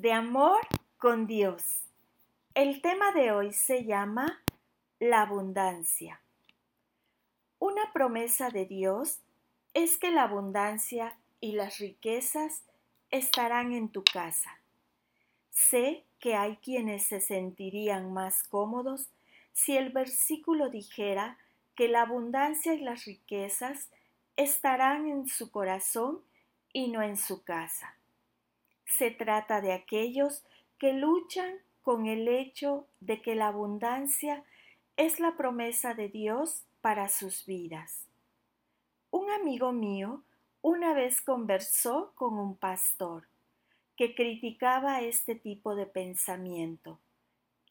de amor con Dios. El tema de hoy se llama la abundancia. Una promesa de Dios es que la abundancia y las riquezas estarán en tu casa. Sé que hay quienes se sentirían más cómodos si el versículo dijera que la abundancia y las riquezas estarán en su corazón y no en su casa. Se trata de aquellos que luchan con el hecho de que la abundancia es la promesa de Dios para sus vidas. Un amigo mío una vez conversó con un pastor que criticaba este tipo de pensamiento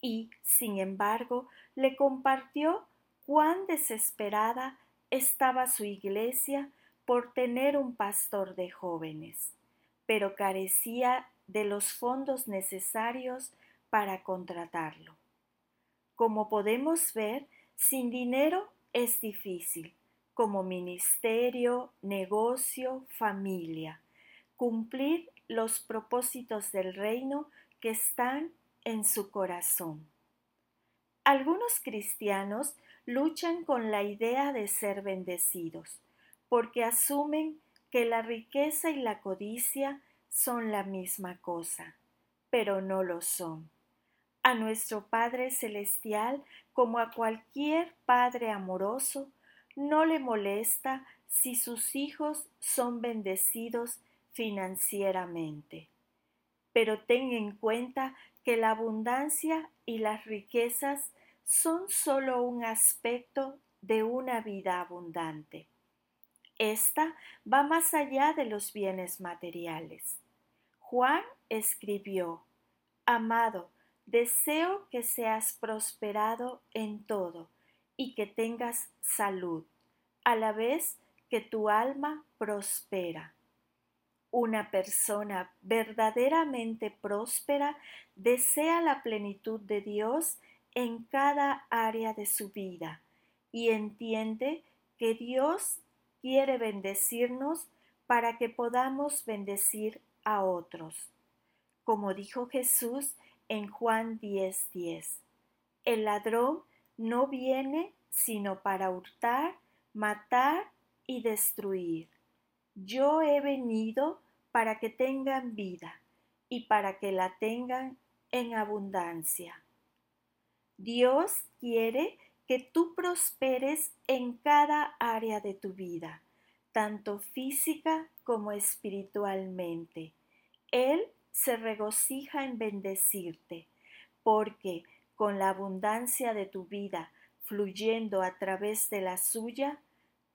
y, sin embargo, le compartió cuán desesperada estaba su iglesia por tener un pastor de jóvenes, pero carecía de los fondos necesarios para contratarlo. Como podemos ver, sin dinero es difícil, como ministerio, negocio, familia, cumplir los propósitos del reino que están en su corazón. Algunos cristianos luchan con la idea de ser bendecidos, porque asumen que la riqueza y la codicia son la misma cosa, pero no lo son. A nuestro Padre Celestial, como a cualquier Padre amoroso, no le molesta si sus hijos son bendecidos financieramente. Pero ten en cuenta que la abundancia y las riquezas son solo un aspecto de una vida abundante. Esta va más allá de los bienes materiales. Juan escribió, Amado, deseo que seas prosperado en todo y que tengas salud, a la vez que tu alma prospera. Una persona verdaderamente próspera desea la plenitud de Dios en cada área de su vida y entiende que Dios quiere bendecirnos para que podamos bendecir a otros. Como dijo Jesús en Juan 10:10, el ladrón no viene sino para hurtar, matar y destruir. Yo he venido para que tengan vida y para que la tengan en abundancia. Dios quiere que tú prosperes en cada área de tu vida, tanto física como espiritualmente. Él se regocija en bendecirte, porque con la abundancia de tu vida fluyendo a través de la suya,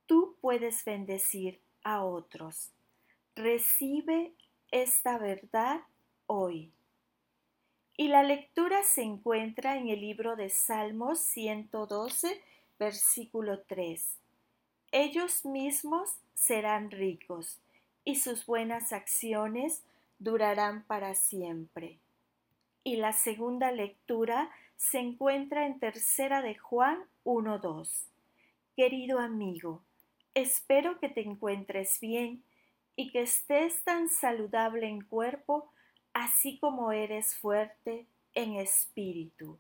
tú puedes bendecir a otros. Recibe esta verdad hoy. Y la lectura se encuentra en el libro de Salmos 112, versículo 3. Ellos mismos serán ricos y sus buenas acciones durarán para siempre. Y la segunda lectura se encuentra en tercera de Juan 1.2. Querido amigo, espero que te encuentres bien y que estés tan saludable en cuerpo así como eres fuerte en espíritu.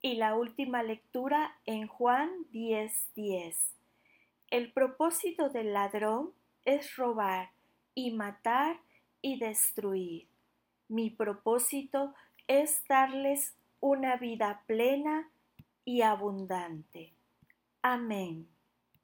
Y la última lectura en Juan 10:10. El propósito del ladrón es robar y matar y destruir. Mi propósito es darles una vida plena y abundante. Amén.